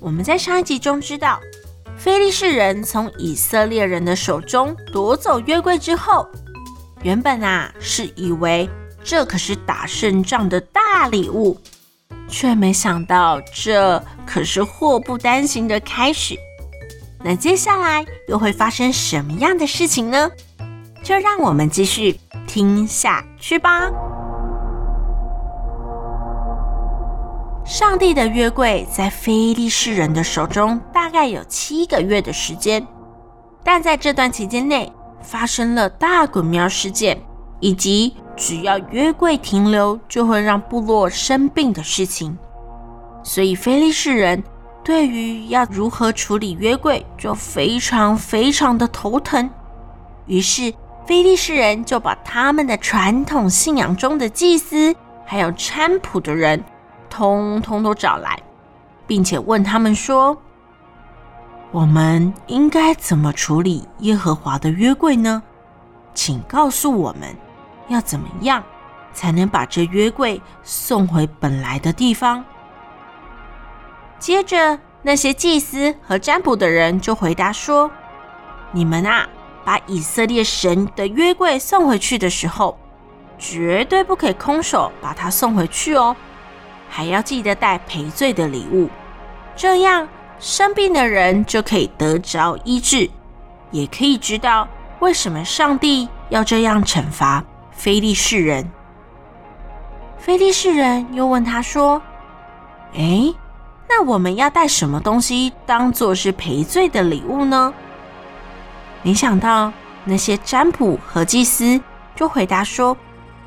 我们在上一集中知道，非利士人从以色列人的手中夺走约柜之后，原本啊是以为这可是打胜仗的大礼物，却没想到这可是祸不单行的开始。那接下来又会发生什么样的事情呢？就让我们继续听下去吧。上帝的约柜在非利士人的手中大概有七个月的时间，但在这段期间内发生了大滚苗事件，以及只要约柜停留就会让部落生病的事情，所以非利士人对于要如何处理约柜就非常非常的头疼。于是非利士人就把他们的传统信仰中的祭司，还有占卜的人。通通都找来，并且问他们说：“我们应该怎么处理耶和华的约柜呢？请告诉我们，要怎么样才能把这约柜送回本来的地方？”接着，那些祭司和占卜的人就回答说：“你们啊，把以色列神的约柜送回去的时候，绝对不可以空手把它送回去哦。”还要记得带赔罪的礼物，这样生病的人就可以得着医治，也可以知道为什么上帝要这样惩罚非利士人。非利士人又问他说：“诶，那我们要带什么东西当做是赔罪的礼物呢？”没想到那些占卜和祭司就回答说：“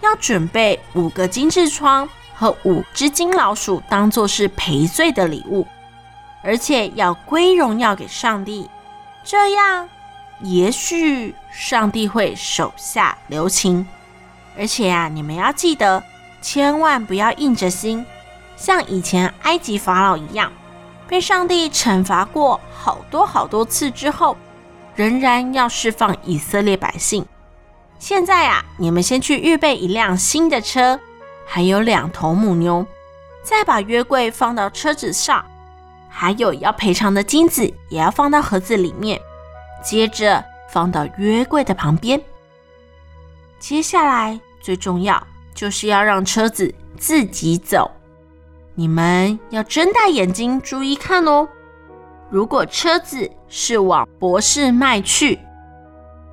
要准备五个金痔疮。”和五只金老鼠当做是赔罪的礼物，而且要归荣耀给上帝，这样也许上帝会手下留情。而且啊，你们要记得，千万不要硬着心，像以前埃及法老一样，被上帝惩罚过好多好多次之后，仍然要释放以色列百姓。现在啊，你们先去预备一辆新的车。还有两头母牛，再把约柜放到车子上，还有要赔偿的金子也要放到盒子里面，接着放到约柜的旁边。接下来最重要就是要让车子自己走，你们要睁大眼睛注意看哦。如果车子是往伯示麦去，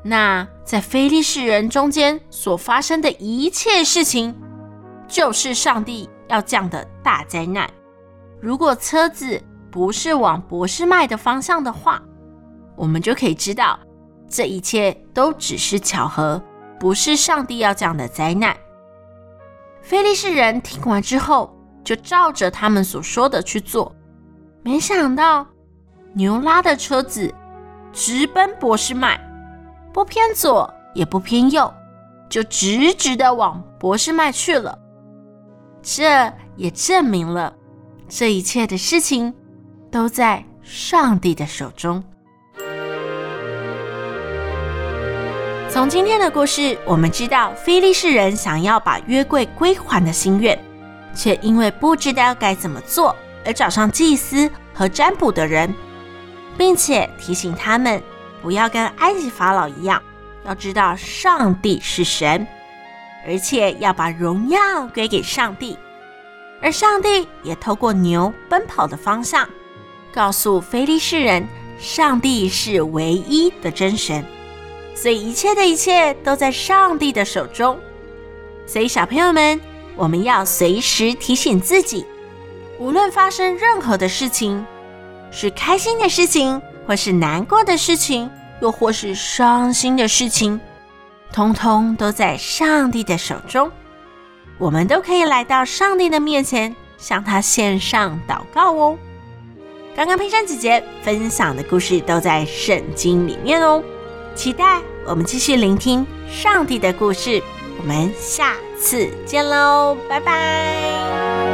那在非利士人中间所发生的一切事情，就是上帝要降的大灾难。如果车子不是往博士麦的方向的话，我们就可以知道这一切都只是巧合，不是上帝要降的灾难。菲利士人听完之后，就照着他们所说的去做。没想到牛拉的车子直奔博士麦，不偏左也不偏右，就直直的往博士麦去了。这也证明了，这一切的事情都在上帝的手中。从今天的故事，我们知道非利士人想要把约柜归还的心愿，却因为不知道该怎么做，而找上祭司和占卜的人，并且提醒他们不要跟埃及法老一样，要知道上帝是神。而且要把荣耀归给上帝，而上帝也透过牛奔跑的方向，告诉非利士人，上帝是唯一的真神。所以一切的一切都在上帝的手中。所以小朋友们，我们要随时提醒自己，无论发生任何的事情，是开心的事情，或是难过的事情，又或是伤心的事情。通通都在上帝的手中，我们都可以来到上帝的面前，向他献上祷告哦。刚刚佩珊姐姐分享的故事都在圣经里面哦，期待我们继续聆听上帝的故事。我们下次见喽，拜拜。